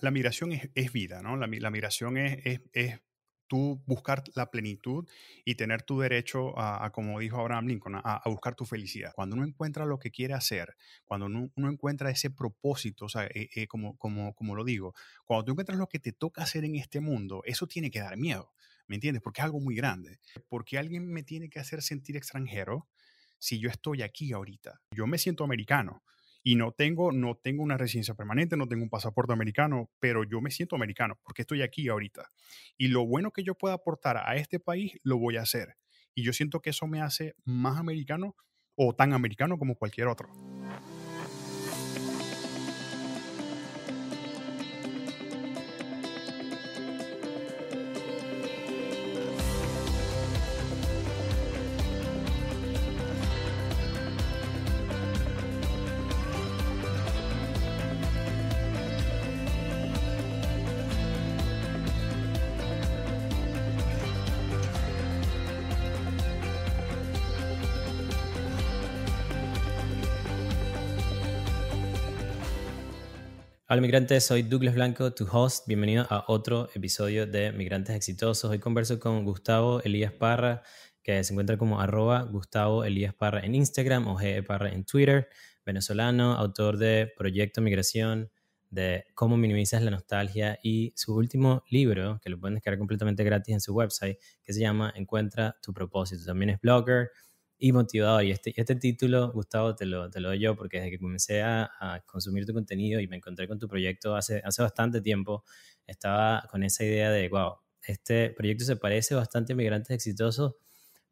La migración es, vida, ¿no? La, migración es, tú buscar la plenitud y tener tu derecho a, como dijo Abraham Lincoln, a, buscar tu felicidad. Cuando uno encuentra lo que quiere hacer, cuando uno, encuentra ese propósito, o sea, eh, eh, como, como, como lo digo, cuando tú encuentras lo que te toca hacer en este mundo, eso tiene que dar miedo, ¿me entiendes? Porque es algo muy grande. Porque alguien me tiene que hacer sentir extranjero si yo estoy aquí ahorita. Yo me siento americano y no tengo, no tengo una residencia permanente, no tengo un pasaporte americano, pero yo me siento americano porque estoy aquí ahorita. Y lo bueno que yo pueda aportar a este país, lo voy a hacer. Y yo siento que eso me hace más americano o tan americano como cualquier otro. Hola migrantes, soy Douglas Blanco, tu host. Bienvenido a otro episodio de Migrantes Exitosos. Hoy converso con Gustavo Elías Parra, que se encuentra como arroba Gustavo Elías Parra en Instagram o GE Parra en Twitter, venezolano, autor de Proyecto Migración, de Cómo minimizas la nostalgia y su último libro, que lo pueden descargar completamente gratis en su website, que se llama Encuentra tu propósito. También es blogger, y motivador. Y este, este título, Gustavo, te lo, te lo doy yo porque desde que comencé a, consumir tu contenido y me encontré con tu proyecto hace, hace bastante tiempo, estaba con esa idea de, wow, este proyecto se parece bastante a Migrantes Exitosos,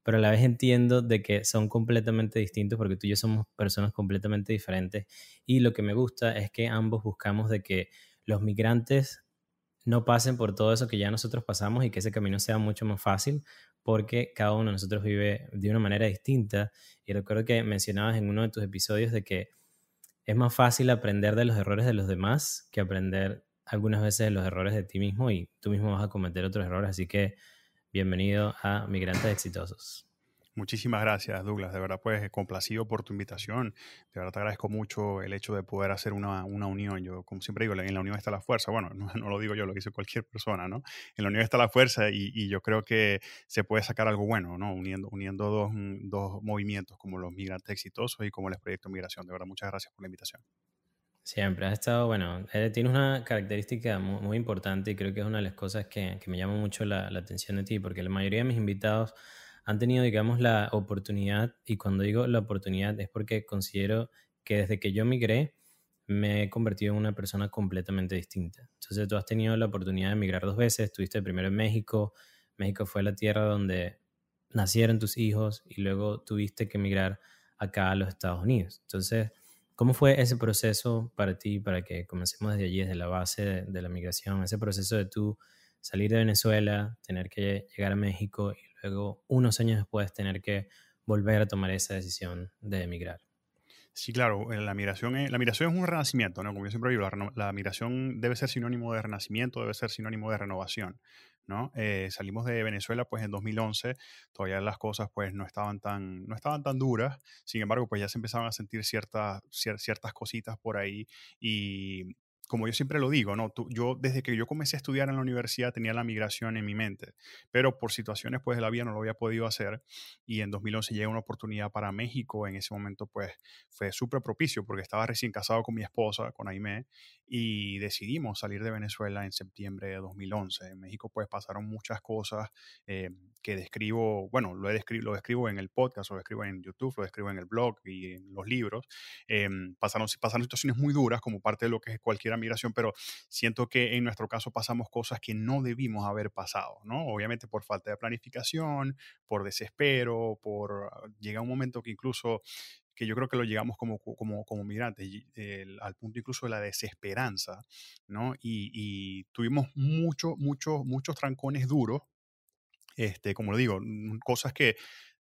pero a la vez entiendo de que son completamente distintos porque tú y yo somos personas completamente diferentes. Y lo que me gusta es que ambos buscamos de que los migrantes no pasen por todo eso que ya nosotros pasamos y que ese camino sea mucho más fácil, porque cada uno de nosotros vive de una manera distinta. Y recuerdo que mencionabas en uno de tus episodios de que es más fácil aprender de los errores de los demás que aprender algunas veces de los errores de ti mismo y tú mismo vas a cometer otros errores. Así que bienvenido a Migrantes Exitosos. Muchísimas gracias, Douglas. De verdad, pues complacido por tu invitación. De verdad te agradezco mucho el hecho de poder hacer una, una unión. Yo, como siempre digo, en la unión está la fuerza. Bueno, no, lo digo yo, lo dice cualquier persona, ¿no? En la unión está la fuerza y, yo creo que se puede sacar algo bueno, ¿no? Uniendo, uniendo dos, mm, dos movimientos como los migrantes exitosos y como el proyecto Migración. De verdad, muchas gracias por la invitación. Siempre has estado, bueno, eh, tienes una característica muy, importante y creo que es una de las cosas que, que me llama mucho la, la atención de ti, porque la mayoría de mis invitados han tenido, digamos, la oportunidad, y cuando digo la oportunidad es porque considero que desde que yo migré, me he convertido en una persona completamente distinta. Entonces tú has tenido la oportunidad de emigrar dos veces, estuviste primero en México, México fue la tierra donde nacieron tus hijos y luego tuviste que emigrar acá a los Estados Unidos. Entonces, ¿cómo fue ese proceso para ti, para que comencemos desde allí, desde la base de, de la migración, ese proceso de tú salir de Venezuela, tener que llegar a México y luego unos años después tener que volver a tomar esa decisión de emigrar. Sí, claro, eh, la migración es, la migración es un renacimiento, ¿no? Como yo siempre digo, la, migración debe ser sinónimo de renacimiento, debe ser sinónimo de renovación, ¿no? Eh, salimos de Venezuela pues en 2011, todavía las cosas pues no estaban tan, no estaban tan duras, sin embargo pues ya se empezaban a sentir ciertas, ciertas cositas por ahí y, como yo siempre lo digo, ¿no? yo desde que yo comencé a estudiar en la universidad tenía la migración en mi mente, pero por situaciones pues de la vida no lo había podido hacer y en 2011 llega una oportunidad para México, en ese momento pues fue súper propicio porque estaba recién casado con mi esposa, con Aime, y decidimos salir de Venezuela en septiembre de 2011. En México pues pasaron muchas cosas eh, que describo, bueno, lo, describo, lo describo en el podcast, lo describo en YouTube, lo describo en el blog y en los libros. Eh, pasaron, pasaron situaciones muy duras como parte de lo que es cualquier migración, pero siento que en nuestro caso pasamos cosas que no debimos haber pasado, ¿no? Obviamente por falta de planificación, por desespero, por... Llega un momento que incluso que yo creo que lo llegamos como, como, como migrantes, al punto incluso de la desesperanza, ¿no? Y, y tuvimos muchos, muchos, muchos trancones duros, este, como lo digo, cosas que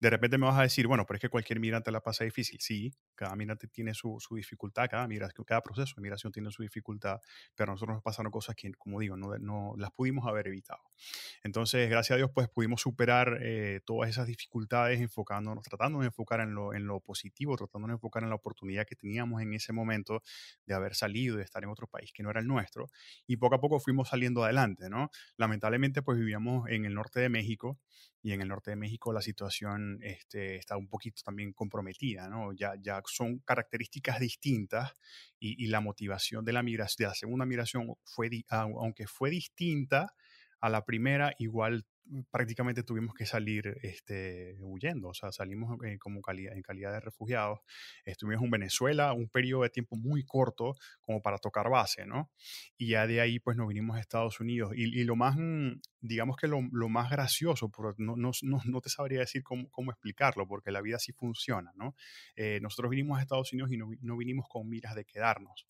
de repente me vas a decir, bueno, pero es que cualquier migrante la pasa difícil. Sí, cada migrante tiene su, su dificultad, cada, migración, cada proceso de migración tiene su dificultad, pero a nosotros nos pasaron cosas que, como digo, no, no las pudimos haber evitado. Entonces, gracias a Dios, pues pudimos superar eh, todas esas dificultades enfocándonos, tratando de enfocar en lo, en lo positivo, tratando de enfocar en la oportunidad que teníamos en ese momento de haber salido, de estar en otro país que no era el nuestro. Y poco a poco fuimos saliendo adelante, ¿no? Lamentablemente, pues vivíamos en el norte de México y en el norte de México la situación este, está un poquito también comprometida, ¿no? Ya, ya son características distintas y, la motivación de la, migración, de la segunda migración fue, aunque fue distinta a la primera, igual prácticamente tuvimos que salir este, huyendo, o sea, salimos eh, como en calidad de refugiados. Estuvimos en Venezuela un periodo de tiempo muy corto como para tocar base, ¿no? Y ya de ahí pues nos vinimos a Estados Unidos. Y, lo más, mm, digamos que lo, más gracioso, no, no, no, te sabría decir cómo, cómo, explicarlo, porque la vida sí funciona, ¿no? Eh, nosotros vinimos a Estados Unidos y no, no vinimos con miras de quedarnos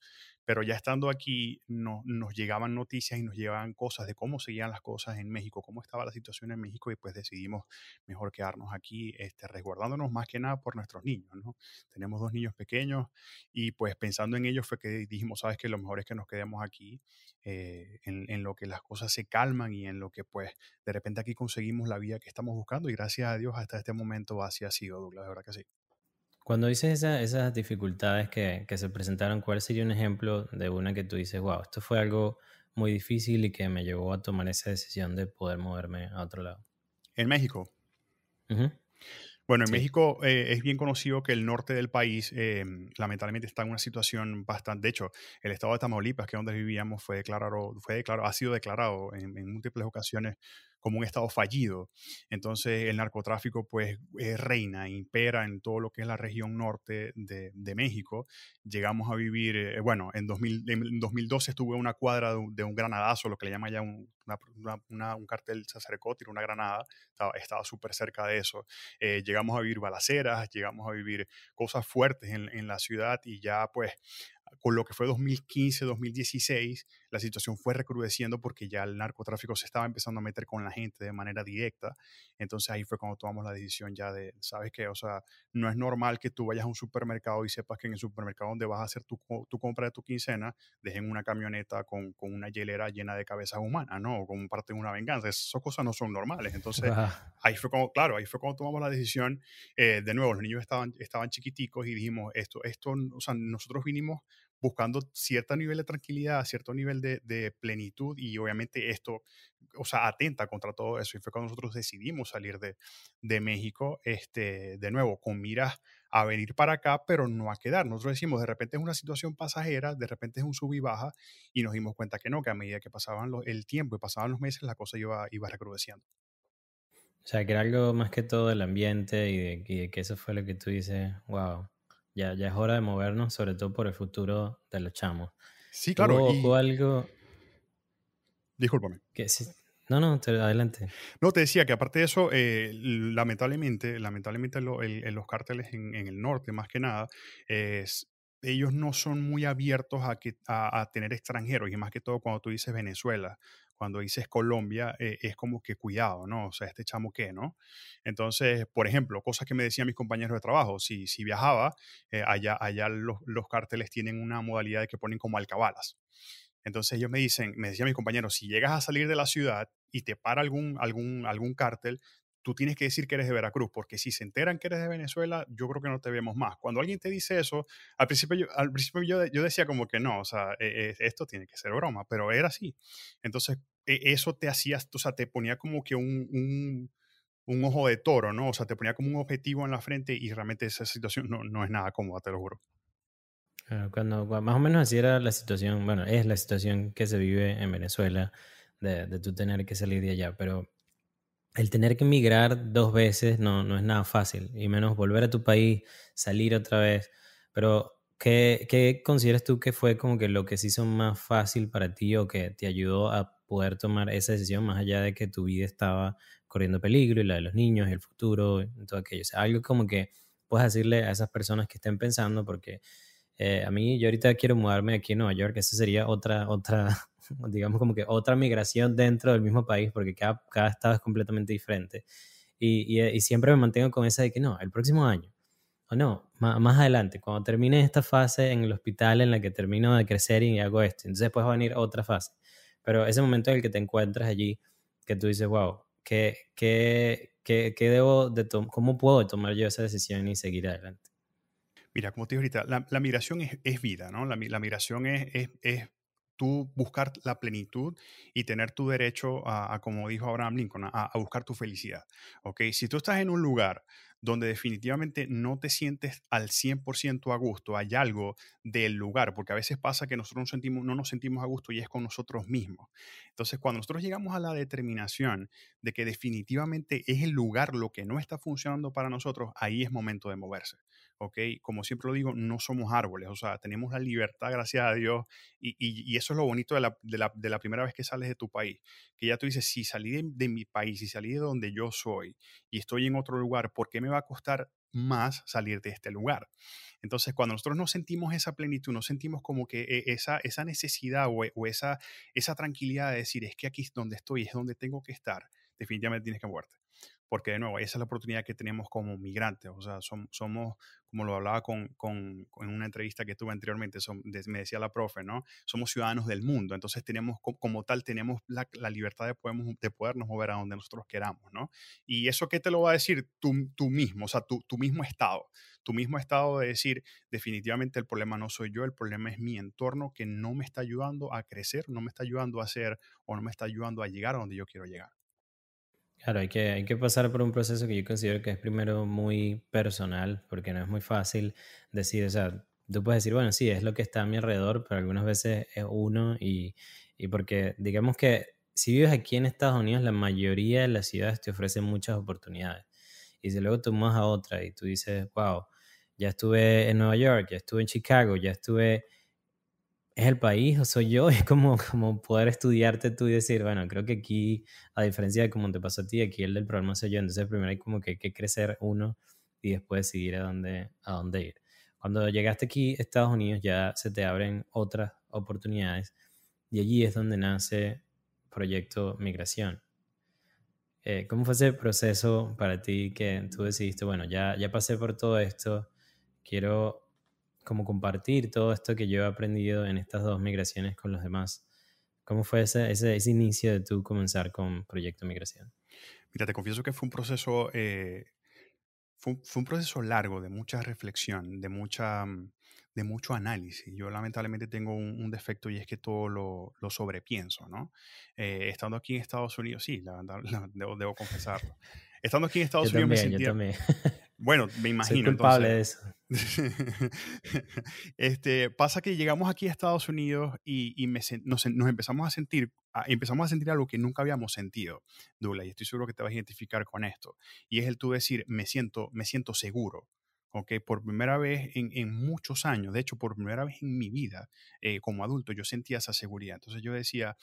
pero ya estando aquí nos llegaban noticias y nos llegaban cosas de cómo seguían las cosas en México, cómo estaba la situación en México y pues decidimos mejor quedarnos aquí, este, resguardándonos más que nada por nuestros niños, ¿no? Tenemos dos niños pequeños y pues pensando en ellos fue que dijimos, sabes que lo mejor es que nos quedemos aquí eh, en, lo que las cosas se calman y en lo que pues de repente aquí conseguimos la vida que estamos buscando y gracias a Dios hasta este momento así ha sido, Douglas, de verdad que sí. Cuando dices esas dificultades que, que, se presentaron, ¿cuál sería un ejemplo de una que tú dices, wow, esto fue algo muy difícil y que me llevó a tomar esa decisión de poder moverme a otro lado? En México. Bueno, en México eh, es bien conocido que el norte del país eh, lamentablemente está en una situación bastante. De hecho, el estado de Tamaulipas, que es donde vivíamos, fue declarado, fue declarado, ha sido declarado en, en múltiples ocasiones como un estado fallido. Entonces el narcotráfico pues reina, impera en todo lo que es la región norte de, México. Llegamos a vivir, eh, bueno, en, 2012 estuve una cuadra de un, granadazo, lo que le llama ya un, un cartel se acercó, tiró una granada, estaba súper cerca de eso. Eh, llegamos a vivir balaceras, llegamos a vivir cosas fuertes en, en la ciudad y ya pues con lo que fue 2015, 2016, la situación fue recrudeciendo porque ya el narcotráfico se estaba empezando a meter con la gente de manera directa. Entonces ahí fue cuando tomamos la decisión ya de, ¿sabes qué? O sea, no es normal que tú vayas a un supermercado y sepas que en el supermercado donde vas a hacer tu, tu compra de tu quincena, dejen una camioneta con, con, una hielera llena de cabezas humanas, ¿no? O como parte de una venganza. Esas cosas no son normales. Entonces ahí fue como, claro, ahí fue cuando tomamos la decisión. Eh, de nuevo, los niños estaban, estaban chiquiticos y dijimos, esto, esto, o sea, nosotros vinimos buscando cierto nivel de tranquilidad, cierto nivel de, plenitud y obviamente esto, o sea, atenta contra todo eso. Y fue cuando nosotros decidimos salir de, de México, este, de nuevo, con miras a venir para acá, pero no a quedar. Nosotros decimos, de repente es una situación pasajera, de repente es un sub y baja, y nos dimos cuenta que no, que a medida que pasaban el tiempo y pasaban los meses, la cosa iba, iba recrudeciendo. O sea, que era algo más que todo el ambiente y de, y de que eso fue lo que tú dices, wow, ya, ya es hora de movernos, sobre todo por el futuro de los chamos. Sí, claro. ¿Hubo, algo... Discúlpame. Que No, no, adelante. No, te decía que aparte de eso, eh, lamentablemente, lamentablemente en los cárteles en, en, el norte, más que nada, es, ellos no son muy abiertos a, que, a, tener extranjeros, y más que todo cuando tú dices Venezuela, cuando dices Colombia, eh, es como que cuidado, ¿no? O sea, este chamo qué, ¿no? Entonces, por ejemplo, cosas que me decían mis compañeros de trabajo, si, si viajaba, eh, allá, allá los, los cárteles tienen una modalidad de que ponen como alcabalas. Entonces ellos me dicen, me decían mis compañeros, si llegas a salir de la ciudad y te para algún, algún, algún cártel, tú tienes que decir que eres de Veracruz, porque si se enteran que eres de Venezuela, yo creo que no te vemos más. Cuando alguien te dice eso, al principio yo, al principio yo, yo decía como que no, o sea, e, e, esto tiene que ser broma, pero era así. Entonces, eso te hacía, o sea, te ponía como que un, un, un, ojo de toro, ¿no? O sea, te ponía como un objetivo en la frente y realmente esa situación no, no es nada cómoda, te lo juro. Cuando, más o menos así era la situación, bueno, es la situación que se vive en Venezuela de, de tú tener que salir de allá, pero el tener que emigrar dos veces no, no es nada fácil, y menos volver a tu país, salir otra vez. Pero, ¿qué, ¿qué, consideras tú que fue como que lo que se hizo más fácil para ti o que te ayudó a poder tomar esa decisión más allá de que tu vida estaba corriendo peligro y la de los niños, el futuro, todo aquello? O sea, algo como que puedes decirle a esas personas que estén pensando, porque eh, a mí yo ahorita quiero mudarme aquí a Nueva York, esa sería otra, otra, digamos como que otra migración dentro del mismo país, porque cada, cada estado es completamente diferente. Y, y, y, siempre me mantengo con esa de que no, el próximo año, o no, más, más, adelante, cuando termine esta fase en el hospital en la que termino de crecer y hago esto, entonces después va a venir otra fase. Pero ese momento en el que te encuentras allí, que tú dices, wow, ¿qué, qué, qué, qué debo de ¿cómo puedo tomar yo esa decisión y seguir adelante? Mira, como te dije ahorita, la, migración es, es, vida, ¿no? La, la migración es, es, es, tú buscar la plenitud y tener tu derecho a, como dijo Abraham Lincoln, a, a, buscar tu felicidad, ¿ok? Si tú estás en un lugar donde definitivamente no te sientes al 100% a gusto, hay algo del lugar, porque a veces pasa que nosotros no, sentimos, no nos sentimos a gusto y es con nosotros mismos. Entonces, cuando nosotros llegamos a la determinación de que definitivamente es el lugar lo que no está funcionando para nosotros, ahí es momento de moverse. ¿Ok? Como siempre lo digo, no somos árboles, o sea, tenemos la libertad, gracias a Dios, y, y, eso es lo bonito de la, de, la, de la, primera vez que sales de tu país, que ya tú dices, si salí de, de, mi país, si salí de donde yo soy y estoy en otro lugar, ¿por qué me va a costar más salir de este lugar? Entonces, cuando nosotros no sentimos esa plenitud, no sentimos como que eh, esa, esa necesidad o, o esa, esa tranquilidad de decir, es que aquí es donde estoy, es donde tengo que estar, definitivamente tienes que moverte porque de nuevo, esa es la oportunidad que tenemos como migrantes, o sea, somos, como lo hablaba con, con, una entrevista que tuve anteriormente, me decía la profe, ¿no? Somos ciudadanos del mundo, entonces tenemos, como tal, tenemos la, libertad de, podemos, de podernos mover a donde nosotros queramos, ¿no? Y eso qué te lo va a decir tú, tú mismo, o sea, tu, tu mismo estado, tu mismo estado de decir, definitivamente el problema no soy yo, el problema es mi entorno que no me está ayudando a crecer, no me está ayudando a hacer o no me está ayudando a llegar a donde yo quiero llegar. Claro, hay que, hay que pasar por un proceso que yo considero que es primero muy personal, porque no es muy fácil decir, o sea, tú puedes decir, bueno, sí, es lo que está a mi alrededor, pero algunas veces es uno y, y porque digamos que si vives aquí en Estados Unidos, la mayoría de las ciudades te ofrecen muchas oportunidades. Y si luego tú vas a otra y tú dices, wow, ya estuve en Nueva York, ya estuve en Chicago, ya estuve ¿Es el país o soy yo? Es como, como poder estudiarte tú y decir, bueno, creo que aquí, a diferencia de como te pasó a ti, aquí el del problema soy yo. Entonces, primero hay como que, que crecer uno y después decidir a dónde, a dónde ir. Cuando llegaste aquí a Estados Unidos ya se te abren otras oportunidades y allí es donde nace Proyecto Migración. Eh, ¿Cómo fue ese proceso para ti que tú decidiste, bueno, ya, ya pasé por todo esto, quiero como compartir todo esto que yo he aprendido en estas dos migraciones con los demás. ¿Cómo fue ese, ese, ese inicio de tú comenzar con Proyecto Migración? Mira, te confieso que fue un proceso, eh, fue, fue, un proceso largo de mucha reflexión, de, mucha, mm, de mucho análisis. Yo lamentablemente tengo un, un defecto y es que todo lo, lo sobrepienso, ¿no? Eh, estando aquí en Estados Unidos, sí, la, la, debo, debo confesarlo. Estando aquí en Estados Unidos también, me sentía... Yo también. Bueno, me imagino. Soy culpable entonces, de eso. este, pasa que llegamos aquí a Estados Unidos y, y me, nos, nos, empezamos a sentir, a, empezamos a sentir algo que nunca habíamos sentido, Douglas, y estoy seguro que te vas a identificar con esto. Y es el tú decir, me siento, me siento seguro. Okay, por primera vez en, en, muchos años, de hecho, por primera vez en mi vida eh, como adulto, yo sentía esa seguridad. Entonces yo decía,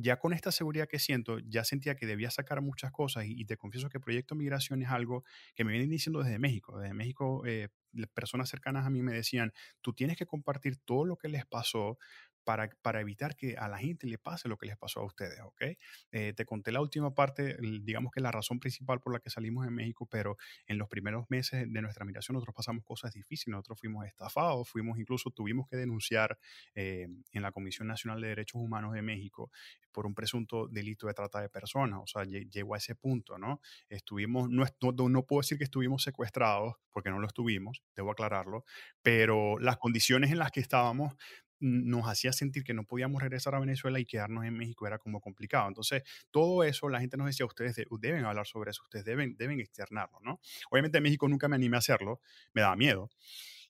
ya con esta seguridad que siento, ya sentía que debía sacar muchas cosas y, te confieso que Proyecto Migración es algo que me vienen diciendo desde México. Desde México, eh, personas cercanas a mí me decían, tú tienes que compartir todo lo que les pasó para, para, evitar que a la gente le pase lo que les pasó a ustedes, ¿ok? Eh, te conté la última parte, digamos que la razón principal por la que salimos de México, pero en los primeros meses de nuestra migración nosotros pasamos cosas difíciles, nosotros fuimos estafados, fuimos incluso, tuvimos que denunciar eh, en la Comisión Nacional de Derechos Humanos de México por un presunto delito de trata de personas, o sea, llegó a ese punto, ¿no? Estuvimos, no, no, no puedo decir que estuvimos secuestrados, porque no lo estuvimos, debo aclararlo, pero las condiciones en las que estábamos nos hacía sentir que no podíamos regresar a Venezuela y quedarnos en México era como complicado. Entonces, todo eso, la gente nos decía, ustedes deben hablar sobre eso, ustedes deben, deben externarlo, ¿no? Obviamente en México nunca me animé a hacerlo, me daba miedo.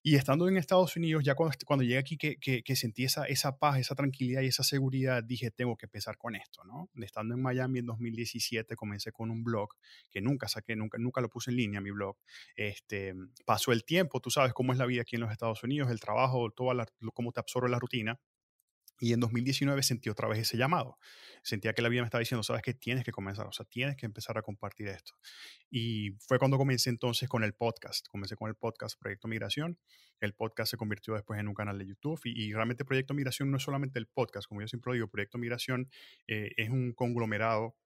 Y estando en Estados Unidos, ya cuando, llegué aquí, que, que, que, sentí esa, esa paz, esa tranquilidad y esa seguridad, dije, tengo que empezar con esto, ¿no? Estando en Miami en 2017, comencé con un blog que nunca saqué, nunca, nunca lo puse en línea, mi blog. Este, pasó el tiempo, tú sabes cómo es la vida aquí en los Estados Unidos, el trabajo, toda la, cómo te absorbe la rutina. Y en 2019 sentí otra vez ese llamado. Sentía que la vida me estaba diciendo, sabes que tienes que comenzar, o sea, tienes que empezar a compartir esto. Y fue cuando comencé entonces con el podcast. Comencé con el podcast Proyecto Migración. El podcast se convirtió después en un canal de YouTube. Y, y realmente Proyecto Migración no es solamente el podcast, como yo siempre digo, Proyecto Migración eh, es un conglomerado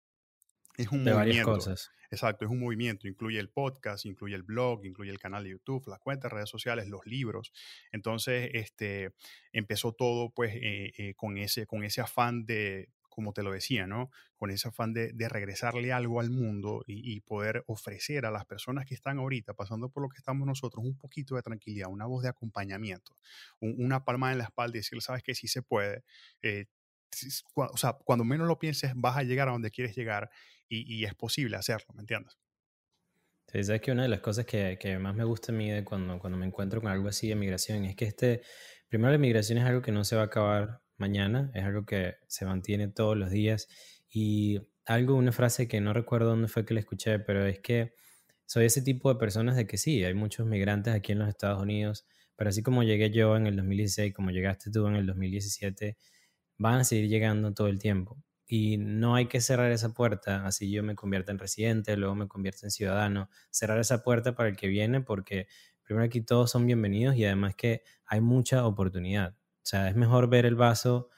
es un de movimiento. varias cosas. Exacto, es un movimiento. Incluye el podcast, incluye el blog, incluye el canal de YouTube, las cuentas, redes sociales, los libros. Entonces, este, empezó todo pues eh, eh, con, ese, con ese afán de como te lo decía, ¿no? Con ese afán de, regresarle algo al mundo y, poder ofrecer a las personas que están ahorita pasando por lo que estamos nosotros un poquito de tranquilidad, una voz de acompañamiento, una palma en la espalda y decirle, sabes que sí se puede. Eh, o sea, cuando menos lo pienses, vas a llegar a donde quieres llegar y, es posible hacerlo, ¿me entiendes? Sí, sabes que una de las cosas que, que, más me gusta a mí de cuando, cuando me encuentro con algo así de migración es que este, primero la migración es algo que no se va a acabar mañana, es algo que se mantiene todos los días y algo, una frase que no recuerdo dónde fue que la escuché, pero es que soy ese tipo de personas de que sí, hay muchos migrantes aquí en los Estados Unidos, pero así como llegué yo en el 2016, como llegaste tú en el 2017, van a seguir llegando todo el tiempo. Y no hay que cerrar esa puerta, así yo me convierto en residente, luego me convierto en ciudadano, cerrar esa puerta para el que viene, porque primero aquí todos son bienvenidos y además que hay mucha oportunidad. O sea, es mejor ver el vaso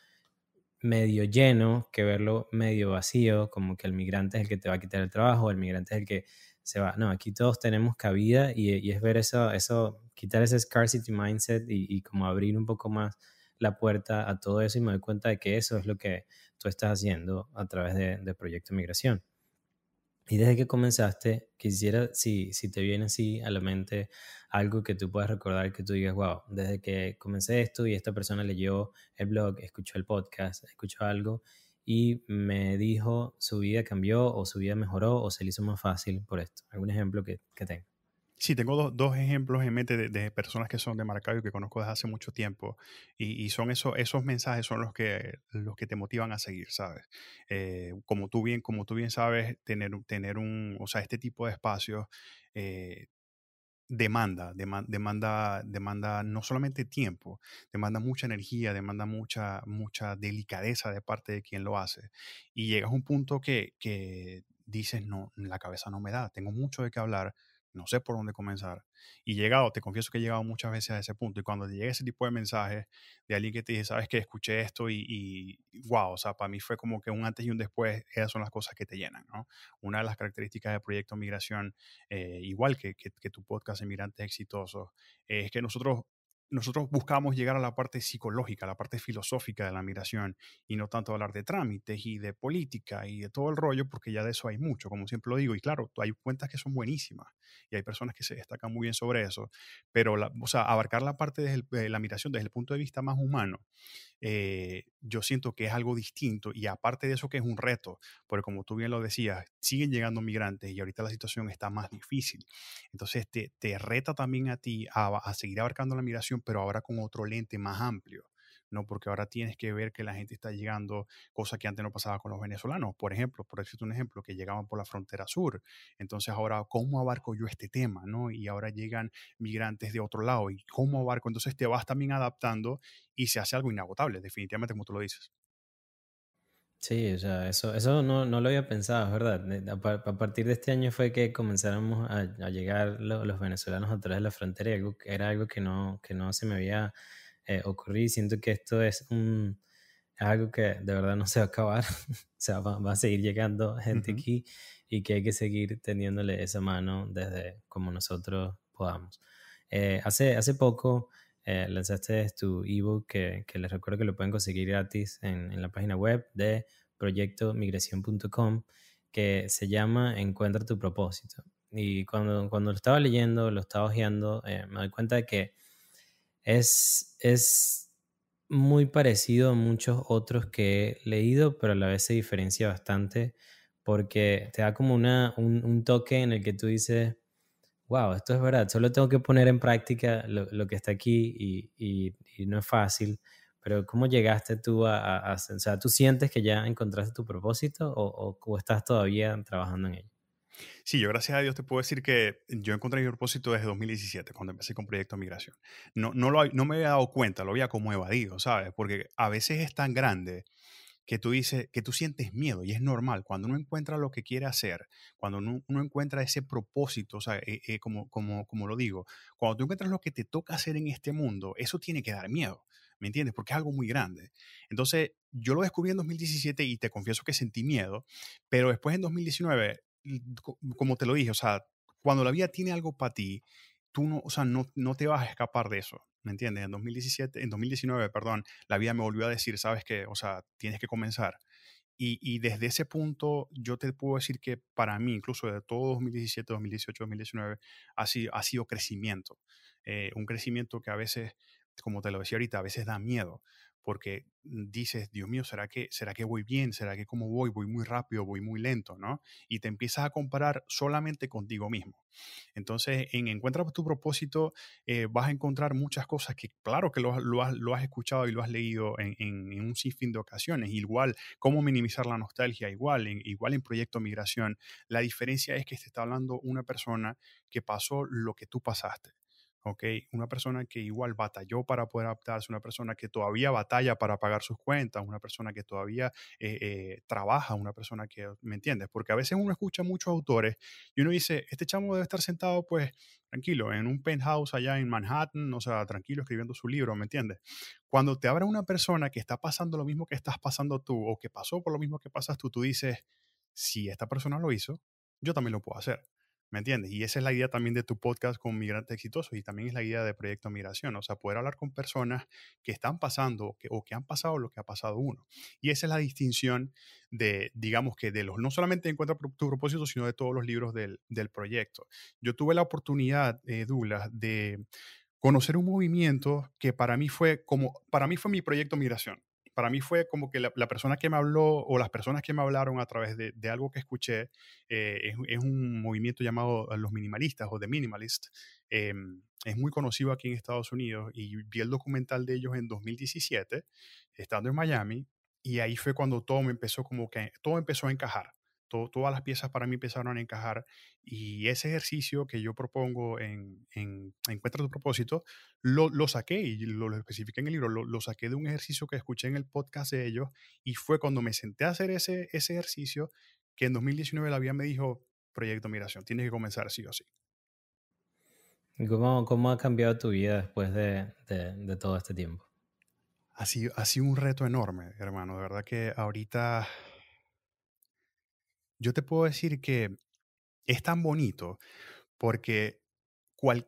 medio lleno que verlo medio vacío, como que el migrante es el que te va a quitar el trabajo, el migrante es el que se va. No, aquí todos tenemos cabida y, es ver eso, eso, quitar ese scarcity mindset y, como abrir un poco más la puerta a todo eso y me doy cuenta de que eso es lo que tú estás haciendo a través de, de Proyecto Migración. Y desde que comenzaste, quisiera, si, si te viene así a la mente algo que tú puedas recordar, que tú digas, wow, desde que comencé esto y esta persona leyó el blog, escuchó el podcast, escuchó algo y me dijo su vida cambió o su vida mejoró o se le hizo más fácil por esto. ¿Algún ejemplo que, que tenga? Sí, tengo dos ejemplos en mente de, personas que son de Maracaibo que conozco desde hace mucho tiempo y, son eso, esos mensajes son los que, los que te motivan a seguir, ¿sabes? Eh, como, tú bien, como tú bien sabes, tener, tener un, o sea, este tipo de espacios eh, demanda, demanda, demanda no solamente tiempo, demanda mucha energía, demanda mucha, mucha delicadeza de parte de quien lo hace. Y llegas a un punto que, que dices, no, la cabeza no me da, tengo mucho de qué hablar no sé por dónde comenzar. Y llegado, te confieso que he llegado muchas veces a ese punto. Y cuando llega ese tipo de mensajes de alguien que te dice, sabes que escuché esto y, y, wow, o sea, para mí fue como que un antes y un después, esas son las cosas que te llenan. Una de las características del proyecto Migración, eh, igual que, tu podcast Inmigrantes Exitosos, es que nosotros nosotros buscamos llegar a la parte psicológica, la parte filosófica de la migración y no tanto hablar de trámites y de política y de todo el rollo, porque ya de eso hay mucho, como siempre lo digo. Y claro, hay cuentas que son buenísimas y hay personas que se destacan muy bien sobre eso, pero o sea, abarcar la parte de la migración desde el punto de vista más humano eh, yo siento que es algo distinto y aparte de eso que es un reto, porque como tú bien lo decías, siguen llegando migrantes y ahorita la situación está más difícil. Entonces te, te reta también a ti a, a seguir abarcando la migración, pero ahora con otro lente más amplio. ¿No? Porque ahora tienes que ver que la gente está llegando, cosa que antes no pasaba con los venezolanos. Por ejemplo, por decirte un ejemplo, que llegaban por la frontera sur. Entonces ahora, ¿cómo abarco yo este tema, no? Y ahora llegan migrantes de otro lado. ¿Y cómo abarco? Entonces te vas también adaptando y se hace algo inagotable, definitivamente, como tú lo dices. Sí, o sea, eso, eso no, no lo había pensado, ¿verdad? A, partir de este año fue que comenzáramos a, llegar los, venezolanos a través de la frontera era algo que no, que no se me había eh, ocurrir. Siento que esto es un, algo que de verdad no se va a acabar. o sea, va, a seguir llegando gente aquí y que hay que seguir teniéndole esa mano desde como nosotros podamos. Eh, hace, hace poco eh, lanzaste tu ebook que, que les recuerdo que lo pueden conseguir gratis en, en la página web de proyectomigración.com que se llama Encuentra tu propósito. Y cuando, cuando lo estaba leyendo, lo estaba hojeando, me doy cuenta de que es, es muy parecido a muchos otros que he leído, pero a la vez se diferencia bastante porque te da como una, un, toque en el que tú dices, wow, esto es verdad, solo tengo que poner en práctica lo, que está aquí y, y, no es fácil. Pero ¿cómo llegaste tú a, a, o sea, tú sientes que ya encontraste tu propósito o, o estás todavía trabajando en ello? Sí, yo gracias a Dios te puedo decir que yo encontré mi propósito desde 2017, cuando empecé con Proyecto Migración. No, no, lo, no me había dado cuenta, lo había como evadido, ¿sabes? Porque a veces es tan grande que tú dices, que tú sientes miedo y es normal. Cuando uno encuentra lo que quiere hacer, cuando uno, encuentra ese propósito, o sea, eh, eh, como, como, como lo digo, cuando tú encuentras lo que te toca hacer en este mundo, eso tiene que dar miedo. ¿me entiendes? Porque es algo muy grande. Entonces, yo lo descubrí en 2017 y te confieso que sentí miedo, pero después en 2019 como te lo dije, o sea, cuando la vida tiene algo para ti, tú no, o sea, no, no te vas a escapar de eso, ¿me entiendes? En 2017, en 2019, perdón, la vida me volvió a decir, ¿sabes qué? O sea, tienes que comenzar. y, desde ese punto yo te puedo decir que para mí, incluso de todo 2017, 2018, 2019, ha sido, ha sido crecimiento. Eh, un crecimiento que a veces, como te lo decía ahorita, a veces da miedo porque dices, Dios mío, ¿será que, ¿será que voy bien? ¿Será que cómo voy? Voy muy rápido, voy muy lento, ¿no? Y te empiezas a comparar solamente contigo mismo. Entonces, en Encuentra tu propósito, eh, vas a encontrar muchas cosas que, claro que lo, lo, has, escuchado y lo has leído en, en, un sinfín de ocasiones. Igual, cómo minimizar la nostalgia, igual en, igual en Proyecto Migración. La diferencia es que te está hablando una persona que pasó lo que tú pasaste. ¿Ok? Una persona que igual batalló para poder adaptarse, una persona que todavía batalla para pagar sus cuentas, una persona que todavía eh, eh, trabaja, una persona que, ¿me entiendes? Porque a veces uno escucha muchos autores y uno dice, este chamo debe estar sentado pues tranquilo, en un penthouse allá en Manhattan, o sea, tranquilo escribiendo su libro, ¿me entiendes? Cuando te abra una persona que está pasando lo mismo que estás pasando tú o que pasó por lo mismo que pasas tú, tú dices, si esta persona lo hizo, yo también lo puedo hacer. ¿Me entiendes? Y esa es la idea también de tu podcast con Migrantes Exitosos y también es la idea de Proyecto Migración, o sea, poder hablar con personas que están pasando que, o que han pasado lo que ha pasado uno. Y esa es la distinción de, digamos que de los, no solamente Encuentra tu propósito, sino de todos los libros del, del proyecto. Yo tuve la oportunidad, eh, Douglas, de conocer un movimiento que para mí fue como, para mí fue mi proyecto Migración para mí fue como que la, persona que me habló o las personas que me hablaron a través de, algo que escuché eh, es, un movimiento llamado eh, los minimalistas o The Minimalist. Em, es muy conocido aquí en Estados Unidos y vi el documental de ellos en 2017, estando en Miami, y ahí fue cuando todo me empezó como que, todo empezó a encajar todas las piezas para mí empezaron a encajar y ese ejercicio que yo propongo en, en Encuentra tu propósito, lo, lo saqué y lo, lo, especifiqué en el libro, lo, lo, saqué de un ejercicio que escuché en el podcast de ellos y fue cuando me senté a hacer ese, ese ejercicio que en 2019 la vida me dijo, proyecto migración, tienes que comenzar sí o sí. ¿Cómo, cómo ha cambiado tu vida después de, de, de todo este tiempo? Ha sido, ha sido un reto enorme, hermano. De verdad que ahorita yo te puedo decir que es tan bonito porque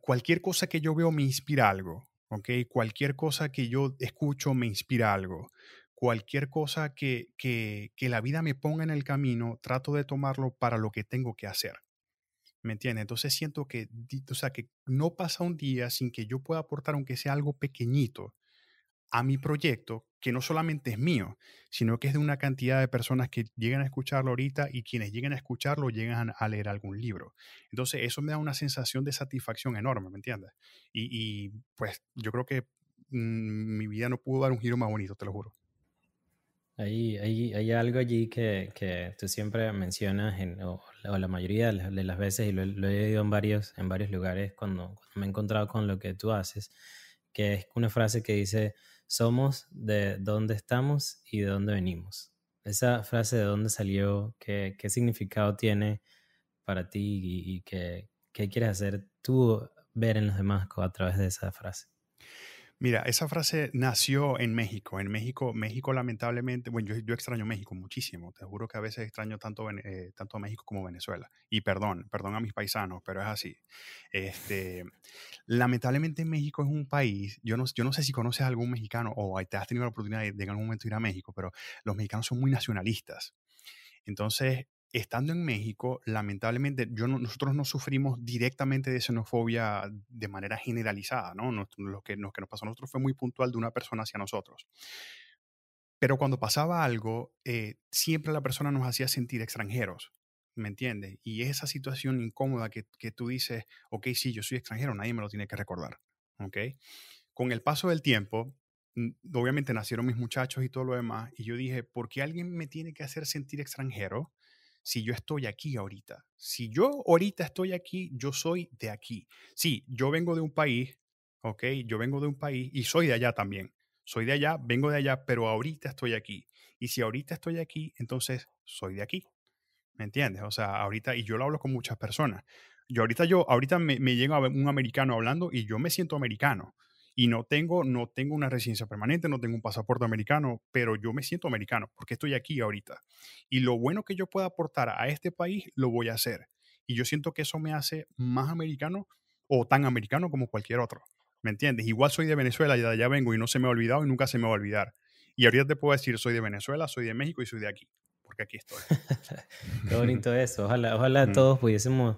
cualquier cosa que yo veo me inspira algo, ¿ok? Cualquier cosa que yo escucho me inspira algo. Cualquier cosa que, que, que la vida me ponga en el camino, trato de tomarlo para lo que tengo que hacer. ¿Me entiendes? Entonces siento que, o sea, que no pasa un día sin que yo pueda aportar, aunque sea algo pequeñito, a mi proyecto, que no solamente es mío, sino que es de una cantidad de personas que llegan a escucharlo ahorita y quienes llegan a escucharlo llegan a leer algún libro. Entonces, eso me da una sensación de satisfacción enorme, ¿me entiendes? Y, pues yo creo que mm, mi vida no pudo dar un giro más bonito, te lo juro. Hay, hay, algo allí que, que, tú siempre mencionas, en, o, la mayoría de las veces, y lo, he oído en varios, en varios lugares cuando, cuando me he encontrado con lo que tú haces, que es una frase que dice, somos de dónde estamos y de dónde venimos. Esa frase de dónde salió, qué, qué significado tiene para ti y, qué, qué quieres hacer tú ver en los demás a través de esa frase. Mira, esa frase nació en México. En México, México lamentablemente, bueno, yo, extraño México muchísimo. Te juro que a veces extraño tanto, eh, tanto México como Venezuela. Y perdón, perdón a mis paisanos, pero es así. Este, lamentablemente México es un país, yo no, yo no sé si conoces a algún mexicano o te has tenido la oportunidad de, de en algún momento ir a México, pero los mexicanos son muy nacionalistas. Entonces, estando en México, lamentablemente, nosotros no sufrimos directamente de xenofobia de manera generalizada, ¿no? lo, que, lo nos pasó a nosotros fue muy puntual de una persona hacia nosotros. Pero cuando pasaba algo, eh, siempre la persona nos hacía sentir extranjeros, ¿me entiendes? Y esa situación incómoda que, que tú dices, ok, sí, yo soy extranjero, nadie me lo tiene que recordar, ¿ok? Con el paso del tiempo, obviamente nacieron mis muchachos y todo lo demás, y yo dije, ¿por qué alguien me tiene que hacer sentir extranjero? Si yo estoy aquí ahorita. Si yo ahorita estoy aquí, yo soy de aquí. Sí, yo vengo de un país, ¿ok? Yo vengo de un país y soy de allá también. Soy de allá, vengo de allá, pero ahorita estoy aquí. Y si ahorita estoy aquí, entonces soy de aquí. ¿Me entiendes? O sea, ahorita, y yo lo hablo con muchas personas. Yo ahorita, yo, ahorita me, me llega un americano hablando y yo me siento americano y no tengo, no tengo una residencia permanente, no tengo un pasaporte americano, pero yo me siento americano porque estoy aquí ahorita. Y lo bueno que yo pueda aportar a este país, lo voy a hacer. Y yo siento que eso me hace más americano o tan americano como cualquier otro. ¿Me entiendes? Igual soy de Venezuela y de allá vengo y no se me ha olvidado y nunca se me va a olvidar. Y ahorita te puedo decir, soy de Venezuela, soy de México y soy de aquí. porque aquí estoy. Qué bonito eso. Ojalá, ojalá todos pudiésemos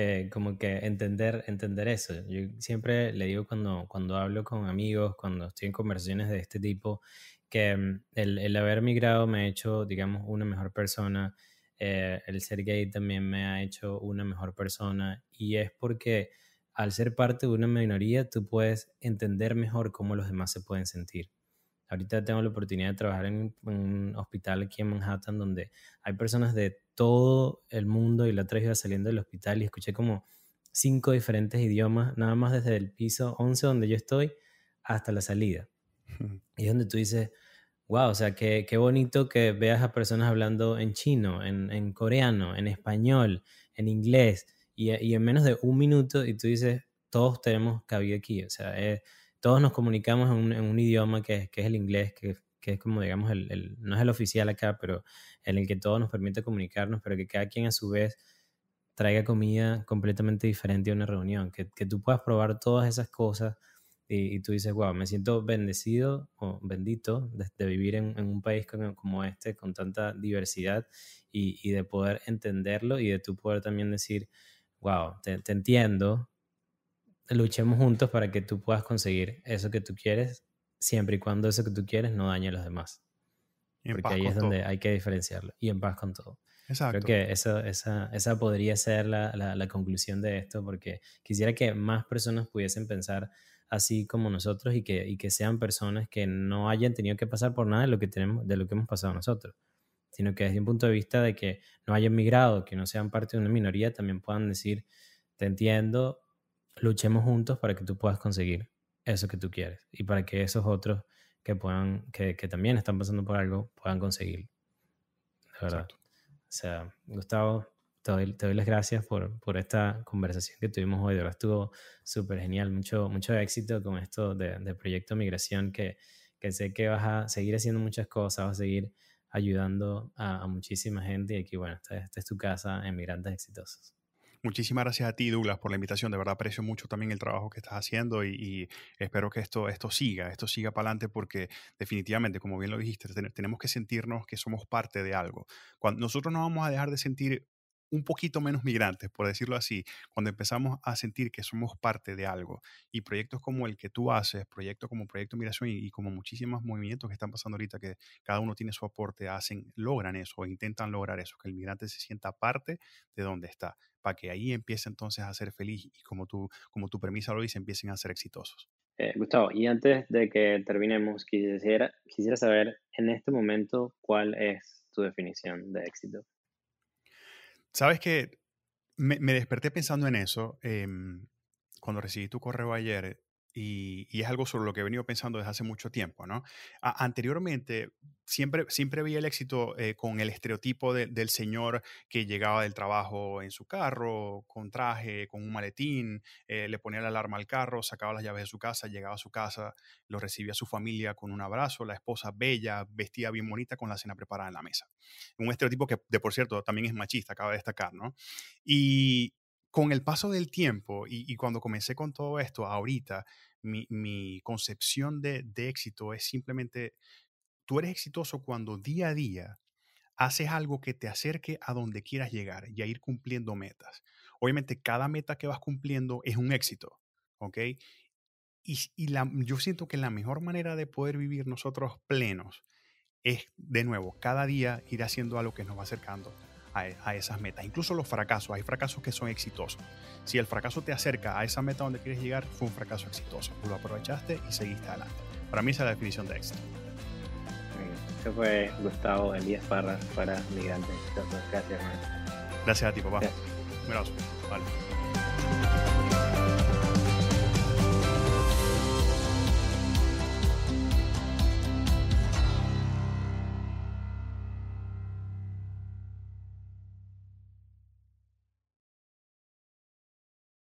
eh, como que entender, entender eso. Yo siempre le digo cuando, cuando hablo con amigos, cuando estoy en conversaciones de este tipo, que mm, el, el haber migrado me ha hecho, digamos, una mejor persona. Eh, el ser gay también me ha hecho una mejor persona. Y es porque al ser parte de una minoría, tú puedes entender mejor cómo los demás se pueden sentir. Ahorita tengo la oportunidad de trabajar en, un hospital aquí en Manhattan donde hay personas de todo el mundo y la otra vez saliendo del hospital y escuché como cinco diferentes idiomas, nada más desde el piso 11 donde yo estoy hasta la salida. Y es donde tú dices, wow, o sea, qué, qué bonito que veas a personas hablando en chino, en, en coreano, en español, en inglés, y, y, en menos de un minuto, y tú dices, todos tenemos cabida aquí, o sea, eh, todos nos comunicamos en un, en un idioma que, que, es el inglés, que, que es como, digamos, el, el, no es el oficial acá, pero en el que todo nos permite comunicarnos, pero que cada quien a su vez traiga comida completamente diferente a una reunión, que, que tú puedas probar todas esas cosas y, tú dices, wow, me siento bendecido o bendito de, vivir en, un país como, este, con tanta diversidad y, y, de poder entenderlo y de tú poder también decir, wow, te entiendo, luchemos juntos para que tú puedas conseguir eso que tú quieres, siempre y cuando eso que tú quieres no dañe a los demás. Porque ahí es donde hay que diferenciarlo. Y en paz con todo. Exacto. Creo que eso, esa, esa podría ser la, la, la, conclusión de esto, porque quisiera que más personas pudiesen pensar así como nosotros y que, y que sean personas que no hayan tenido que pasar por nada de lo que, tenemos, de lo que hemos pasado nosotros, sino que desde un punto de vista de que no hayan migrado, que no sean parte de una minoría, también puedan decir, te entiendo, luchemos juntos para que tú puedas conseguir eso que tú quieres y para que esos otros que puedan, que, que también están pasando por algo, puedan conseguirlo. De verdad. O sea, Gustavo, te doy, las gracias por, por, esta conversación que tuvimos hoy. De verdad estuvo súper genial. Mucho, mucho éxito con esto de, de Proyecto Migración, que, que, sé que vas a seguir haciendo muchas cosas, vas a seguir ayudando a, muchísima gente. Y aquí, bueno, esta, esta es tu casa en Migrantes Exitosos. Muchísimas gracias a ti, Douglas, por la invitación. De verdad aprecio mucho también el trabajo que estás haciendo y, espero que esto, esto siga, esto siga para adelante porque definitivamente, como bien lo dijiste, tenemos que sentirnos que somos parte de algo. Cuando nosotros no vamos a dejar de sentir un poquito menos migrantes, por decirlo así, cuando empezamos a sentir que somos parte de algo. Y proyectos como el que tú haces, proyectos como Proyecto Migración y, como muchísimos movimientos que están pasando ahorita, que cada uno tiene su aporte, hacen, logran eso o intentan lograr eso, que el migrante se sienta parte de donde está, para que ahí empiece entonces a ser feliz y como tu, como tu premisa lo dice, empiecen a ser exitosos. Eh, Gustavo, y antes de que terminemos, quisiera, quisiera saber en este momento cuál es tu definición de éxito. Sabes que me, desperté pensando en eso em, cuando recibí tu correo ayer y, es algo sobre lo que he venido pensando desde hace mucho tiempo, ¿no? anteriormente siempre, siempre veía el éxito eh, con el estereotipo del señor que llegaba del trabajo en su carro, con traje, con un maletín, eh, le ponía la alarma al carro, sacaba las llaves de su casa, llegaba a su casa, lo recibía a su familia con un abrazo, la esposa bella, vestía bien bonita con la cena preparada en la mesa. Un estereotipo que, de por cierto, también es machista, acaba de destacar, ¿no? Y con el paso del tiempo y, y cuando comencé con todo esto, ahorita, mi, concepción de, éxito es simplemente, tú eres exitoso cuando día a día haces algo que te acerque a donde quieras llegar y a ir cumpliendo metas. Obviamente, cada meta que vas cumpliendo es un éxito, ¿ok? Y, y la, yo siento que la mejor manera de poder vivir nosotros plenos es, de nuevo, cada día ir haciendo algo que nos va acercando a, esas metas. Incluso los fracasos, hay fracasos que son exitosos. Si el fracaso te acerca a esa meta donde quieres llegar, fue un fracaso exitoso. Lo aprovechaste y seguiste adelante. Para mí esa es la definición de éxito. Eso fue Gustavo Elías Parra para Migrantes Gracias, hermano. Gracias a ti, papá. Un abrazo. Vale.